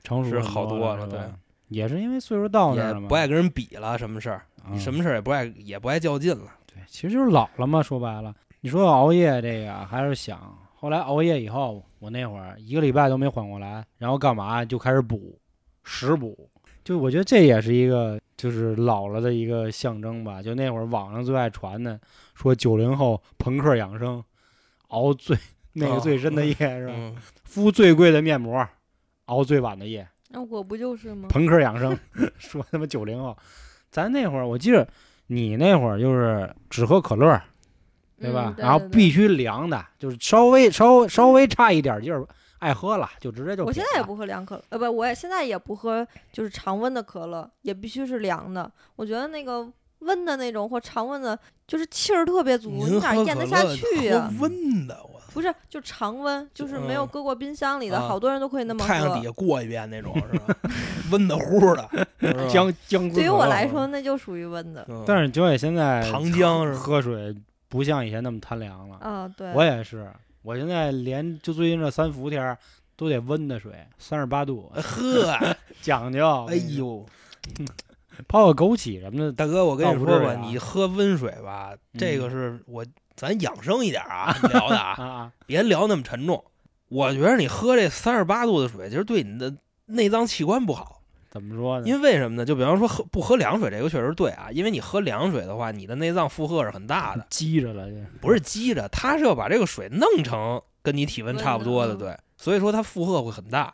是成熟很好多了对也是因为岁数到那儿了嘛，不爱跟人比了，什么事儿，啊你什么事儿也不爱也不爱较劲了。对，其实就是老了嘛。说白了，你说熬夜这个，还是想后来熬夜以后，我那会儿一个礼拜都没缓过来，然后干嘛就开始补，食补。就我觉得这也是一个就是老了的一个象征吧。就那会儿网上最爱传的，说九零后朋克养生，熬最那个哦最深的夜是吧？嗯，敷最贵的面膜，熬最晚的夜。那我不就是吗？朋克养生，[LAUGHS] 说他妈九零后，咱那会儿我记着你那会儿就是只喝可乐，对吧？嗯对然后必须凉的，就是稍微稍微稍微差一点劲儿，爱喝了就直接就我现在也不喝凉可乐，呃，不，我也现在也不喝，就是常温的可乐，也必须是凉的。我觉得那个温的那种或常温的，就是气儿特别足，你哪咽得下去呀、喝温的，我不是，就常温，就是没有嗯搁过冰箱里的，啊好多人都可以那么喝太阳底。下过一遍那种是吧？[LAUGHS] 温的乎的，[LAUGHS] 姜姜对于我来说。那就属于温的。嗯但是九野现在糖浆喝水不像以前那么贪凉了。啊，对，我也是，我现在连就最近这三伏天儿都得温的水，三十八度，呵，讲究。[LAUGHS] 哎，呦，泡个枸杞什么的，大哥，我跟你说吧，你喝温水吧，这个嗯是我咱养生一点啊聊的 [LAUGHS] 啊，别聊那么沉重。我觉得你喝这三十八度的水，其实对你的内脏器官不好。怎么说呢？因为为什么呢？就比方说喝不喝凉水，这个确实对啊。因为你喝凉水的话，你的内脏负荷是很大的，积着了，不是积着，它是要把这个水弄成跟你体温差不多的，对。所以说它负荷会很大，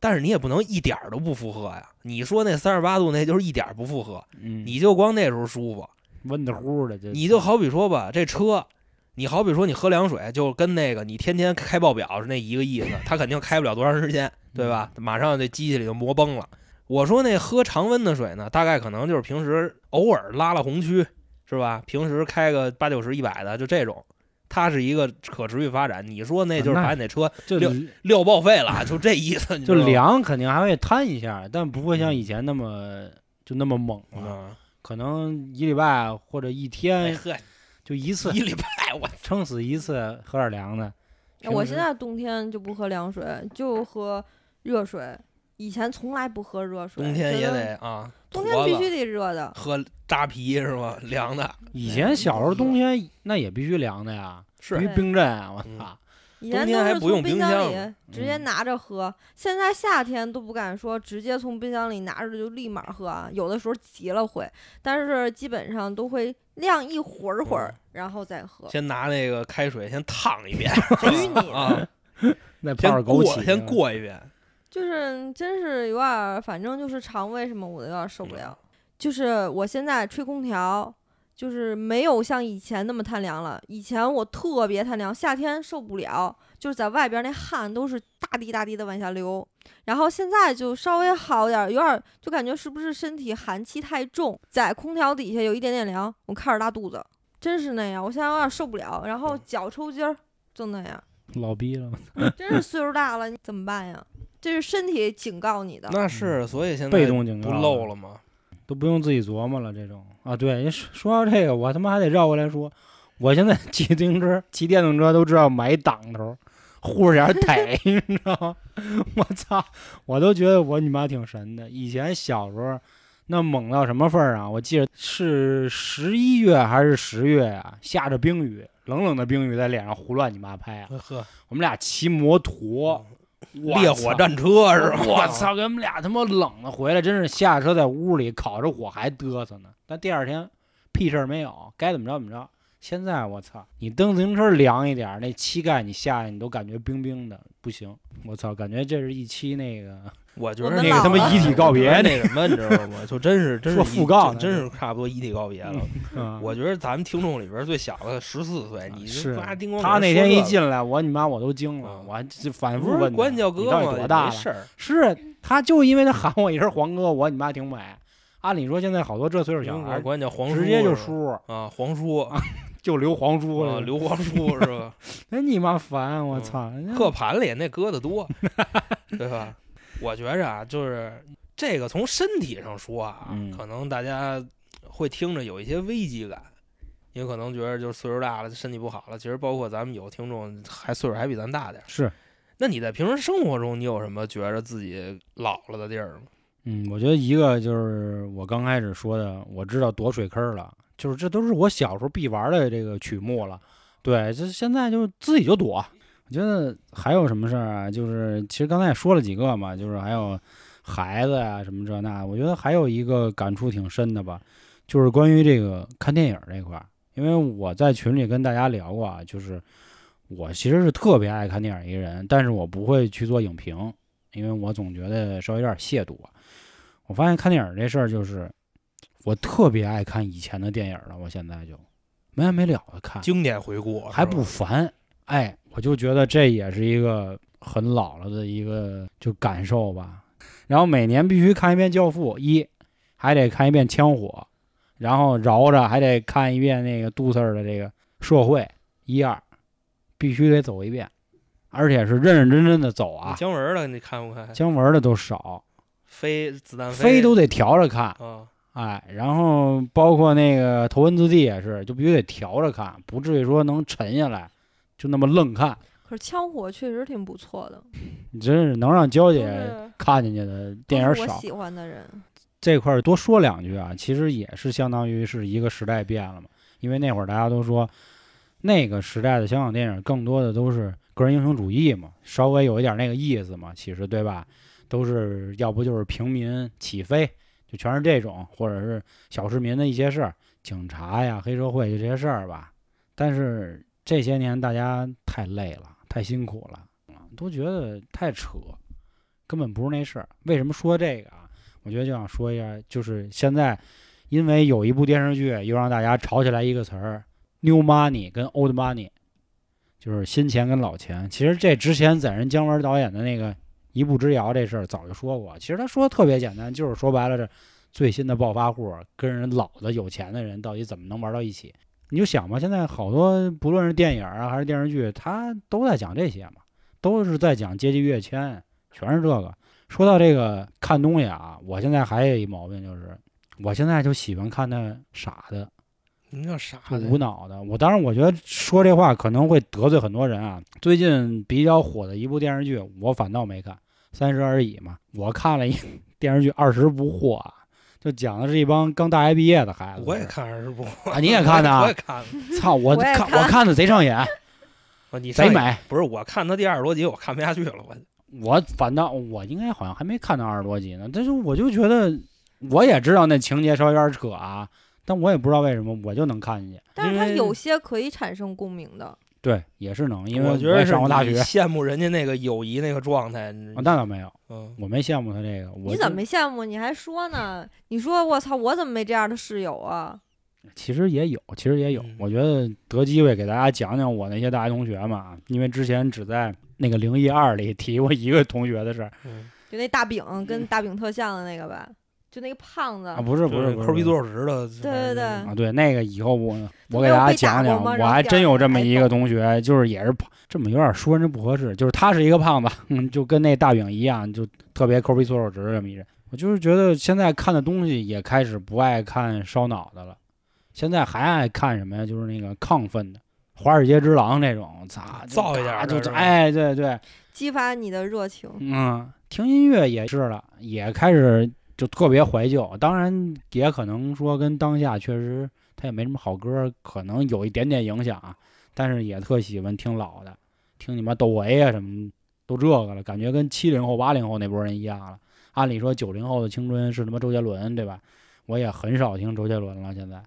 但是你也不能一点儿都不负荷呀。你说那三十八度那就是一点儿不负荷，嗯，你就光那时候舒服。温的乎的，这你就好比说吧，这车，你好比说你喝凉水，就跟那个你天天开报表是那一个意思，它肯定开不了多长时间，对吧？马上这机器里就磨崩了。我说那喝常温的水呢，大概可能就是平时偶尔拉拉红区，是吧？平时开个八九十、一百的，就这种，它是一个可持续发展。你说那就是把你那车就六撂报废了，就这意思，就凉肯定还会摊一下，但不会像以前那么就那么猛了。啊！可能一礼拜或者一哎天呵，就一次，一礼拜我 [LAUGHS] 撑死一次喝点凉的。我现在冬天就不喝凉水，就喝热水。以前从来不喝热水，冬天也得得啊，冬天必须得热的。喝扎啤是吧？凉的以前小时候冬天那也必须凉的呀，是必须冰镇啊！我嗯操，以前冬天都不用从冰箱里直接嗯拿着喝，现在夏天都不敢说直接从冰箱里拿着就立马喝啊，有的时候急了会，但是基本上都会晾一会儿会儿，然后再喝。先拿那个开水先烫一遍 [LAUGHS] 啊，[LAUGHS] 那泡先过点枸杞，先。过一遍。就是真是有点儿，反正就是肠胃什么我都有点儿受不了。就是我现在吹空调，就是没有像以前那么贪凉了。以前我特别贪凉，夏天受不了，就是在外边那汗都是大滴大滴的往下流。然后现在就稍微好点儿，有点就感觉是不是身体寒气太重，在空调底下有一点点凉，我开始拉肚子，真是那样。我现在有点受不了，然后脚抽筋儿，就那样。老逼了，[LAUGHS] 真是岁数大了，你怎么办呀？这是身体警告你的。那是，所以现在被动警告不漏了吗？都不用自己琢磨了。这种啊，对，说说到这个，我他妈还得绕过来说，我现在 [LAUGHS] 骑自行车、骑电动车都知道买一挡头，护着点儿 [LAUGHS] 腿，你知道吗？[LAUGHS] 我操，我都觉得我你妈挺神的。以前小时候那猛到什么份儿啊？我记得是十一月还是十月啊，下着冰雨，冷冷的冰雨在脸上胡乱你妈拍啊。呵，我们俩骑摩托，我烈火战车是吧？我！操，给我们俩他妈冷的回来，真是下车在屋里烤着火还嘚瑟呢。但第二天屁事儿没有，该怎么着怎么着。现在我操，你蹬自行车凉一点儿，那膝盖你下去你都感觉冰冰的，不行。我操，感觉这是一期那个 [LAUGHS] 我觉得那个他妈遗体告别那什么，你知道吗？就真是真是说一讣告呢真是差不多遗体告别了。啊，我觉得咱们听众里边最小的十四岁，你是他那天一进来，我你妈我都惊了，嗯我还就反复问他管叫哥你到底吗？多大事儿，是，他就因为他喊我一声黄哥，我你妈挺美。按理说现在好多这岁数小孩儿管叫黄叔，直接就是叔，啊，黄叔 [LAUGHS] 就留黄叔啊，了，刘黄叔 [LAUGHS] 是吧？真你妈烦！我嗯操，刻盘里那搁的多，[LAUGHS] 对吧？我觉着啊，就是这个从身体上说啊，嗯可能大家会听着有一些危机感，也可能觉得就是岁数大了，身体不好了。其实包括咱们有听众还岁数还比咱大点儿，是，那你在平时生活中，你有什么觉着自己老了的地儿吗？嗯，我觉得一个就是我刚开始说的，我知道躲水坑了，就是这都是我小时候必玩的这个曲目了。对，这现在就自己就躲。我觉得还有什么事儿啊？就是其实刚才也说了几个嘛，就是还有孩子呀、什么这那。我觉得还有一个感触挺深的吧，就是关于这个看电影这块儿。因为我在群里跟大家聊过啊，就是我其实是特别爱看电影一个人，但是我不会去做影评，因为我总觉得稍微有点亵渎。我发现看电影这事儿就是，我特别爱看以前的电影了，我现在就没完没了的看，经典回顾还不烦。哎，我就觉得这也是一个很老了的一个就感受吧。然后每年必须看一遍《教父》一，还得看一遍《枪火》，然后绕着还得看一遍那个杜 Sir 的这个《社会》一二，必须得走一遍，而且是认认真真的走啊。姜文的你看不看？姜文的都少，飞子弹飞都得调着看。啊，哎，然后包括那个《头文字 D》也是，就必须得调着看，不至于说能沉下来，就那么愣看。可是枪火确实挺不错的，[LAUGHS] 你真是能让娇姐看进去的电影少。我喜欢的人。这块儿多说两句啊，其实也是相当于是一个时代变了嘛。因为那会儿大家都说，那个时代的香港电影更多的都是个人英雄主义嘛，稍微有一点那个意思嘛，其实对吧？都是要不就是平民起飞，就全是这种，或者是小市民的一些事儿，警察呀、黑社会就这些事儿吧。但是这些年大家太累了，太辛苦了，啊都觉得太扯，根本不是那事儿。为什么说这个啊？我觉得就想说一下，就是现在，因为有一部电视剧又让大家吵起来一个词儿，new money 跟 old money，就是新钱跟老钱。其实这之前在人姜文导演的那个《一步之遥》这事儿早就说过，其实他说的特别简单，就是说白了这最新的暴发户跟人老的有钱的人到底怎么能玩到一起？你就想吧，现在好多不论是电影啊还是电视剧，他都在讲这些嘛，都是在讲阶级跃迁，全是这个。说到这个看东西啊，我现在还有一毛病，就是我现在就喜欢看那傻的、你叫傻的？无脑的。我当然，我觉得说这话可能会得罪很多人啊。最近比较火的一部电视剧，我反倒没看，《三十而已》嘛。我看了一 [LAUGHS] 电视剧《二十不惑》，就讲的是一帮刚大学毕业的孩子。我也看二十部啊你也看的啊 [LAUGHS] 我也看了。操！我看看我看的贼上瘾，[LAUGHS] 啊你贼美。不是我看他第二十多集，我看不下去了。我我反倒我应该好像还没看到二十多集呢，但是我就觉得我也知道那情节稍微有点扯啊，但我也不知道为什么我就能看进去。但是它有些可以产生共鸣的，对也是能，因为也我觉得上过大学啊，羡慕人家那个友谊那个状态。那倒没有，嗯，我没羡慕他这个。我你怎么没羡慕？你还说呢？你说我操，我怎么没这样的室友啊？其实也有，其实也有。嗯我觉得得机会给大家讲讲我那些大学同学嘛，因为之前只在那个零一二里提过一个同学的事儿嗯就那大饼跟大饼特像的那个吧，就那个胖子啊，不是不是抠鼻做纸的。对对对啊，对，那个以后我我给大家讲讲，我还真有这么一个同学，就是也是胖这么有点说人不合适，就是他是一个胖子，嗯，就跟那大饼一样，就特别抠鼻搓手直这么一人。我就是觉得现在看的东西也开始不爱看烧脑的了，现在还爱看什么呀？就是那个亢奋的。华尔街之狼那种，操，就造一点儿就是哎，对对，激发你的热情。嗯，听音乐也是了，也开始就特别怀旧。当然，也可能说跟当下确实他也没什么好歌，可能有一点点影响啊。但是也特喜欢听老的，听你妈窦唯啊什么，都这个了，感觉跟七零后、八零后那波人一样了。按理说九零后的青春是他妈周杰伦，对吧？我也很少听周杰伦了，现在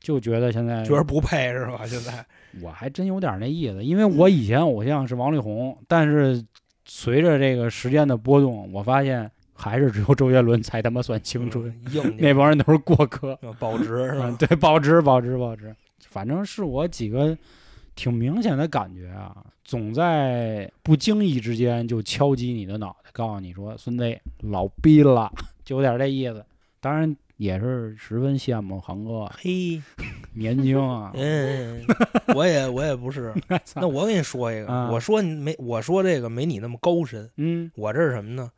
就觉得现在觉得不配是吧？现在我还真有点那意思，因为我以前偶像是王力宏，但是随着这个时间的波动，我发现还是只有周杰伦才他妈算青春，嗯硬 [LAUGHS] 那帮人都是过客。嗯保值 [LAUGHS] 是嗯，吧？对，保值，保值，保值。反正是我几个挺明显的感觉啊，总在不经意之间就敲击你的脑袋，告诉你说：“孙子老逼了。”就有点这意思。当然也是十分羡慕航哥嘿，年轻啊，[LAUGHS] 嗯，我也我也不是。那我给你说一个，啊我说你没，我说这个没你那么高深。嗯我这是什么呢？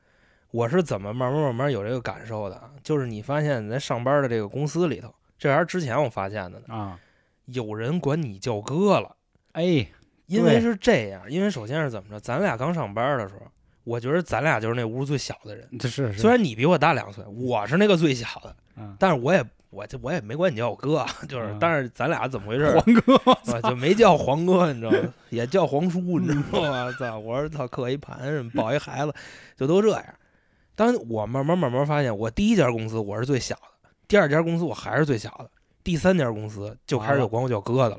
我是怎么慢慢慢慢有这个感受的啊？就是你发现你在上班的这个公司里头，这还是之前我发现的呢，啊，有人管你叫哥了。哎，因为是这样，因为首先是怎么着？咱俩刚上班的时候，我觉得咱俩就是那屋最小的人。是是虽然你比我大两岁，我是那个最小的，嗯但是我也我就我也没管你叫我哥，就是，嗯但是咱俩怎么回事？[LAUGHS] 黄哥，啊，就没叫黄哥，你知道吗？也叫黄叔，你知道吗？[LAUGHS] 操！我说操，刻一盘抱一孩子，就都这样。当我慢慢慢慢发现，我第一家公司我是最小的，第二家公司我还是最小的，第三家公司就开始有管我叫哥的了，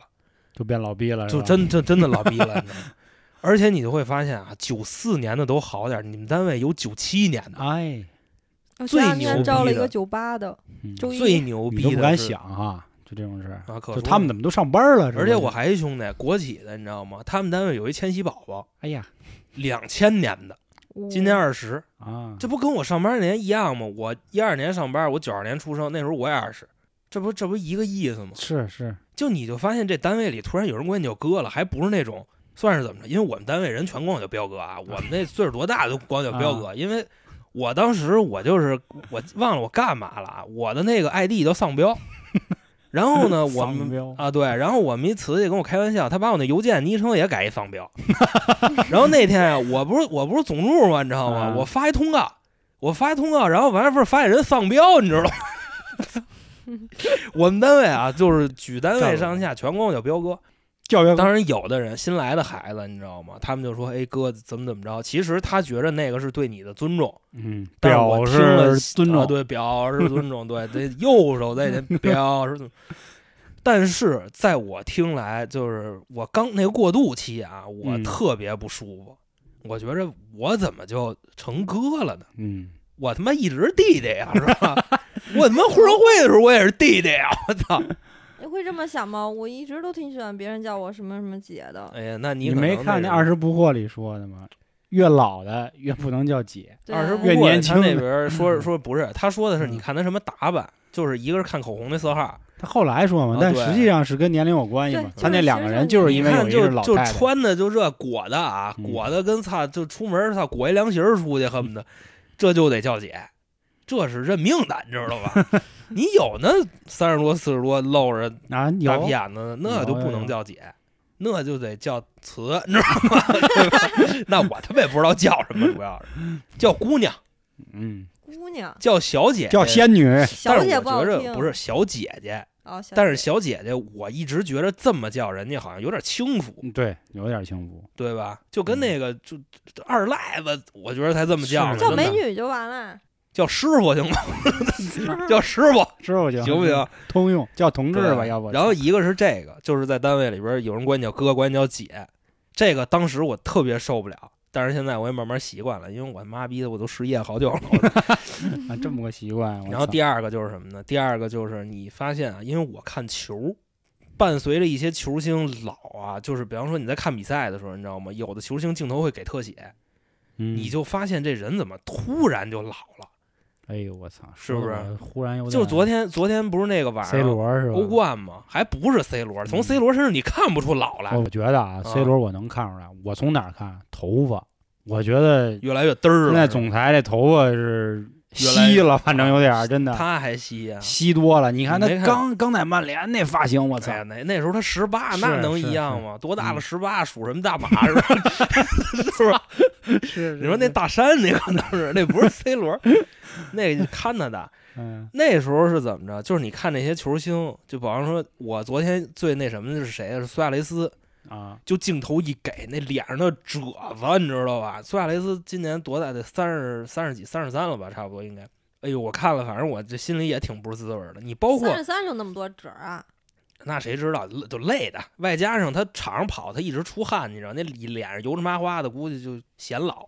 就变老逼了，就真真真的老逼了，你知道吗？而且你就会发现啊，九四年的都好点儿，你们单位有九七年的，哎，最牛天招了逼的一个九八的，最牛逼的你都不敢想哈，就这种事儿，啊，可就他们怎么都上班了？而且我还，还一兄弟，国企的，你知道吗？他们单位有一千禧宝宝，哎呀，两千年的，今年二十，啊，这不跟我上班那年一样吗？我一二年上班，我九二年出生，那时候我也二十，这不这不一个意思吗？是是，就你就发现这单位里突然有人管你叫哥了，还不是那种算是怎么着？因为我们单位人全管我叫彪哥啊，[LAUGHS] 我们那岁数多大都管我叫彪哥，因为我当时我就是我忘了我干嘛了啊，我的那个 ID 叫丧彪，然后呢 [LAUGHS] 我们啊对，然后我们一词也跟我开玩笑，他把我那邮件昵称也改一丧彪，[LAUGHS] 然后那天啊我不是我不是总助吗？你知道吗？啊我发一通告，我发一通告，然后完事儿发现人丧彪，你知道吗？[LAUGHS] 我们单位啊，就是举单位上下全管我叫彪哥。当然，有的人新来的孩子，你知道吗？他们就说：“哎，哥怎么怎么着？”其实他觉着那个是对你的尊重，嗯，但是我表听了示尊重，啊对，表示尊重，对，得右手得得 [LAUGHS] 表示尊重。但是在我听来，就是我刚那个过渡期啊，我嗯特别不舒服。我觉着我怎么就成哥了呢？嗯，我他妈一直是弟弟呀，是吧？[LAUGHS] 我他妈混社会的时候我也是弟弟呀！我操！你会这么想吗？我一直都挺喜欢别人叫我什么什么姐的。哎呀，那你你没看那《二十不惑》里说的吗？越老的越不能叫姐，二十不越过他那年轻的边说说不是，他说的是嗯你看他什么打扮，就是一个是看口红的色号，他后来说嘛但实际上是跟年龄有关系嘛。他那两个人就是因为有一看就是就老太太，穿的就这裹的啊，嗯裹的跟操就出门操裹一凉席儿出去，恨不得这就得叫姐，这是认命的，你知道吧？[LAUGHS] 你有那三十多四十多露着啊，大有屁眼子，那就不能叫姐，那就得叫词，你知道吗？[LAUGHS] 那我他妈也不知道叫什么，主要是叫姑娘，嗯，姑娘，叫小姐。姐，叫仙女，但小姐是我觉不。着不是小姐姐，哦，但是小姐姐，我一直觉得这么叫人家好像有点轻浮，嗯对，有点轻浮，对吧？就跟那个就就二赖子，我觉得才这么叫呢，叫美女就完了。叫师傅行吗？[LAUGHS] 叫师傅师傅行行不行？？通用叫同志吧，要不。然后一个是这个，就是在单位里边有人管你叫哥，管你叫姐，这个当时我特别受不了，但是现在我也慢慢习惯了，因为我妈逼的我都失业好久了。[LAUGHS] 啊，这么个习惯。然后第二个就是什么呢？第二个就是你发现啊，因为我看球，伴随着一些球星老啊，就是比方说你在看比赛的时候，你知道吗？有的球星镜头会给特写，嗯你就发现这人怎么突然就老了？哎呦我操，是不是忽然有点就昨天，昨天不是那个晚 C 上罗是吧？欧冠吗？还不是 C 罗，从嗯 C 罗身上你看不出老来，我觉得啊，C 罗我能看出来，我从哪儿看？头发，我觉得越来越嘚儿了。现在总裁这头发是稀了，反正有点儿真的他还稀呀、稀多了。你看他刚刚在曼联那发型，我操！那那时候他十八，那能一样吗？多大了嗯十八，属什么大马是吧？[LAUGHS] [LAUGHS] 是吧？是你说那大山那可能是那不是 C 罗，[LAUGHS] 那个看他的。[LAUGHS] 嗯那时候是怎么着？就是你看那些球星，就比方说，我昨天最那什么的是谁啊？是苏亚雷斯，啊，就镜头一给，那脸上的褶子，你知道吧？苏亚雷斯今年多大？得三十三十几、三十三了吧？差不多应该。哎呦，我看了，反正我这心里也挺不是滋味的。你包括三十三就那么多褶啊！那谁知道就累的，外加上他场上跑，他一直出汗，你知道那脸上油着麻花的，估计就显老。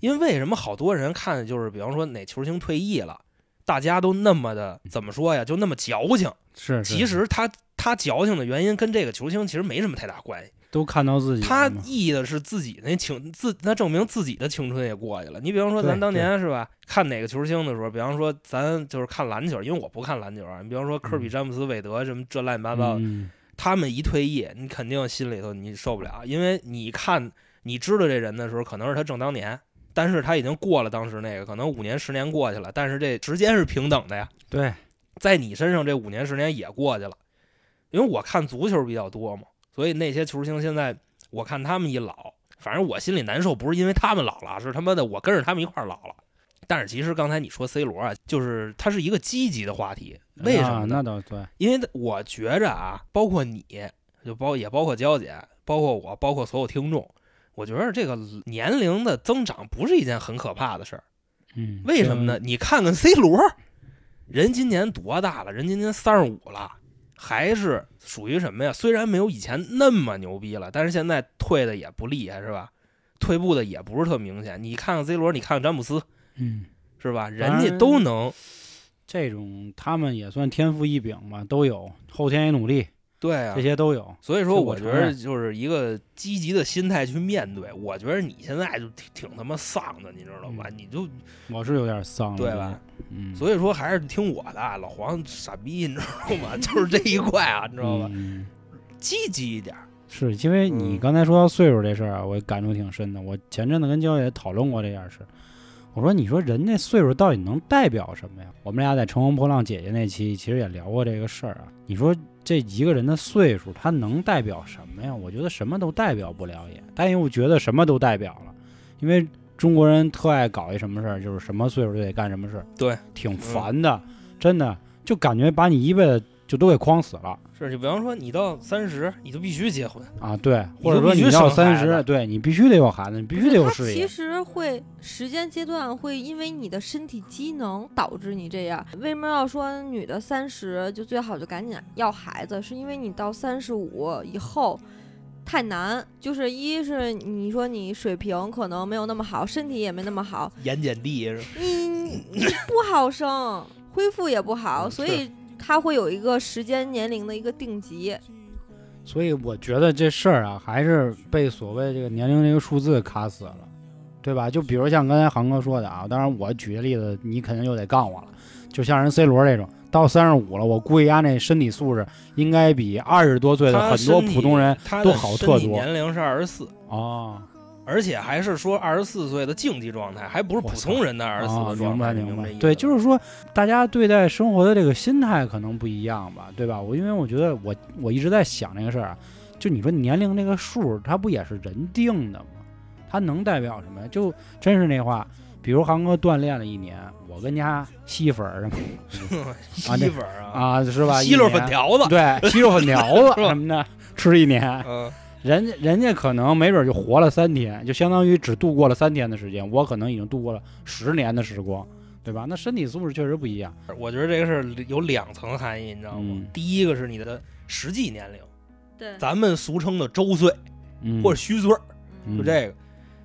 因为为什么好多人看就是，比方说哪球星退役了，大家都那么的怎么说呀，就那么矫情。是，是其实他他矫情的原因跟这个球星其实没什么太大关系，都看到自己他嘛意的是自己那青自，那证明自己的青春也过去了。你比方说咱当年是吧，看哪个球星的时候，比方说咱就是看篮球，因为我不看篮球啊。你比方说科比、嗯。詹姆斯、韦德什么这乱七八糟他们一退役，你肯定心里头你受不了，因为你看你知道这人的时候，可能是他正当年，但是他已经过了当时那个，可能五年十年过去了，但是这时间是平等的呀，对，在你身上这五年十年也过去了，因为我看足球比较多嘛，所以那些球星现在我看他们一老，反正我心里难受，不是因为他们老了，是他妈的我跟着他们一块儿老了。但是其实刚才你说 C 罗啊，就是它是一个积极的话题，为什么啊呢？那倒对，因为我觉着啊，包括你，就包也包括娇姐，包括我，包括所有听众，我觉得这个年龄的增长不是一件很可怕的事儿。嗯，为什么呢？你看看 C 罗，人今年多大了？人今年三十五了，还是属于什么呀？虽然没有以前那么牛逼了，但是现在退的也不厉害，是吧？退步的也不是特明显。你看看 C 罗，你看看詹姆斯，嗯，是吧？人家都能，这种他们也算天赋异禀嘛，都有后天也努力，对啊这，些都有。所以说我我觉得就是一个积极的心态去面对。我觉得你现在就挺挺他妈丧的，你知道吧？你就我是有点丧，对吧？嗯，所以说还是听我的，老黄傻逼，你知道吗？[LAUGHS] 就是这一块啊，你知道吧？嗯积极一点儿，是因为你嗯刚才说到岁数这事儿啊，我感触挺深的。我前阵子跟娇姐讨论过这件事，我说你说人这岁数到底能代表什么呀？我们俩在《乘风破浪姐姐》那期其实也聊过这个事儿啊。你说这一个人的岁数，他能代表什么呀？我觉得什么都代表不了也，但又觉得什么都代表了，因为中国人特爱搞一什么事儿，就是什么岁数就得干什么事儿，对，嗯挺烦的，真的。就感觉把你一辈子就都给框死了。是你比方说你到三十，你就必须结婚，啊，对，或者说你到生三十，对你必须得有孩子，你必须得有事业。其实会时间阶段会因为你的身体机能导致你这样。为什么要说女的三十就最好就赶紧要孩子？是因为你到三十五以后太难，就是一是你说你水平可能没有那么好，身体也没那么好，盐碱地是你你不好生，恢复也不好，嗯所以它会有一个时间年龄的一个定级。所以我觉得这事儿啊，还是被所谓这个年龄这个数字卡死了，对吧？就比如像刚才航哥说的啊，当然我举个例子，你肯定就得杠我了。就像人 C 罗这种，到三十五了，我估计他那身体素质应该比二十多岁的很多普通人都好特多年龄是二十四，哦。而且还是说二十四岁的竞技状态，还不是普通人的二十四岁，状态，明白明白对，就是说，大家对待生活的这个心态可能不一样吧，对吧？我因为我觉得我我一直在想这个事儿啊，就你说年龄这个数，它不也是人定的吗？它能代表什么呀？就真是那话，比如航哥锻炼了一年，我跟家吸粉儿什么 [LAUGHS] 吸粉儿啊，啊，是吧？吸溜粉条子，对，吸溜粉条子什么的，[LAUGHS] 吃一年，嗯，人家人家可能没准就活了三天，就相当于只度过了三天的时间，我可能已经度过了十年的时光，对吧？那身体素质确实不一样。我觉得这个是有两层含义，你知道吗嗯？第一个是你的实际年龄，对，咱们俗称的周岁嗯，或者虚岁就这个。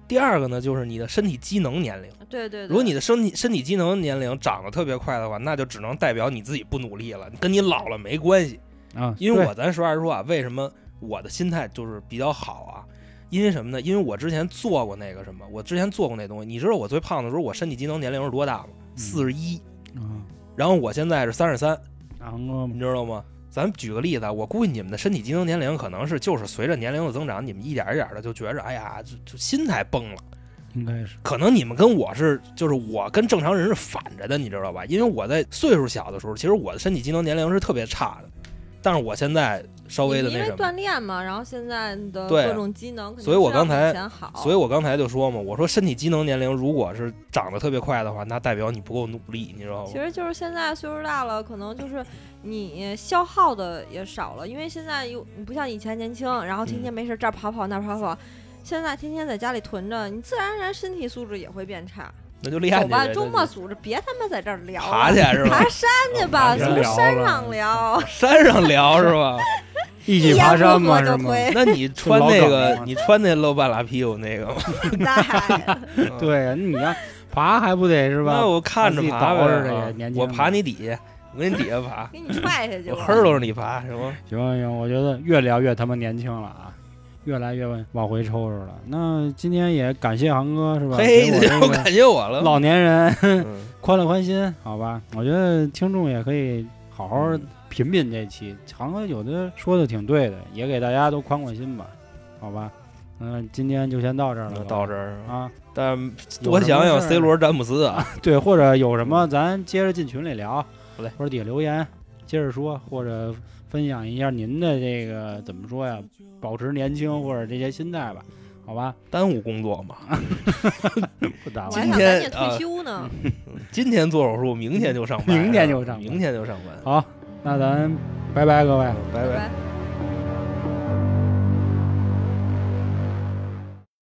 第二个呢，就是你的身体机能年龄。对对对。如果你的身体身体机能年龄长得特别快的话，那就只能代表你自己不努力了，跟你老了没关系。啊，因为我咱实话实说啊，为什么我的心态就是比较好啊？因为什么呢？因为我之前做过那个什么，我之前做过那东西。你知道我最胖的时候，我身体机能年龄是多大吗？四十一。啊，然后我现在是三十三，然后你知道吗？咱举个例子啊，我估计你们的身体机能年龄可能是就是随着年龄的增长，你们一点一点的就觉着，哎呀，就就心态崩了。应该是可能你们跟我是，就是我跟正常人是反着的，你知道吧？因为我在岁数小的时候，其实我的身体机能年龄是特别差的，但是我现在稍微的因为那什么，锻炼嘛，然后现在的各种机能所以我刚才所以我刚才就说嘛，我说身体机能年龄如果是长得特别快的话，那代表你不够努力，你知道吗其？实就是现在岁数大了，可能就是你消耗的也少了，因为现在又你不像以前年轻，然后天天嗯没事这儿跑跑那儿跑跑，现在天天在家里囤着，你自然而然身体素质也会变差。那就练走吧，周末组织，别他妈在这儿聊爬了，去是吧爬？山去吧，哦从山上聊。[LAUGHS] 山上聊是吧？[LAUGHS] 一起爬山嘛，是吗？那你穿那个，你穿那露半拉屁股那个吗？[LAUGHS] 那 [LAUGHS] 对呀，你要爬还不得是吧？那我看着爬呗我爬你底下，我给你底下爬，给你踹下去。我黑都是你爬，是吗？行行，我觉得越聊越他妈年轻了啊，越来越往回抽抽了。那今天也感谢航哥是吧？嘿，给我这个又感谢我了。老年人嗯 [LAUGHS] 宽了宽心，好吧？我觉得听众也可以好好品品这期，航哥有的说的挺对的，也给大家都宽宽心吧，好吧？嗯，今天就先到这儿了到这儿，啊。但有多想想 C 罗詹姆斯啊，[LAUGHS] 对，或者有什么咱接着进群里聊，好嘞或者底下留言接着说，或者分享一下您的这个怎么说呀，保持年轻或者这些心态吧，好吧？耽误工作嘛。[LAUGHS] [LAUGHS] 不耽误。今天赶紧退休呢。今天做手术，明天就上班，明天就上班明天就上班。好，那咱拜拜，各位。拜拜。拜拜。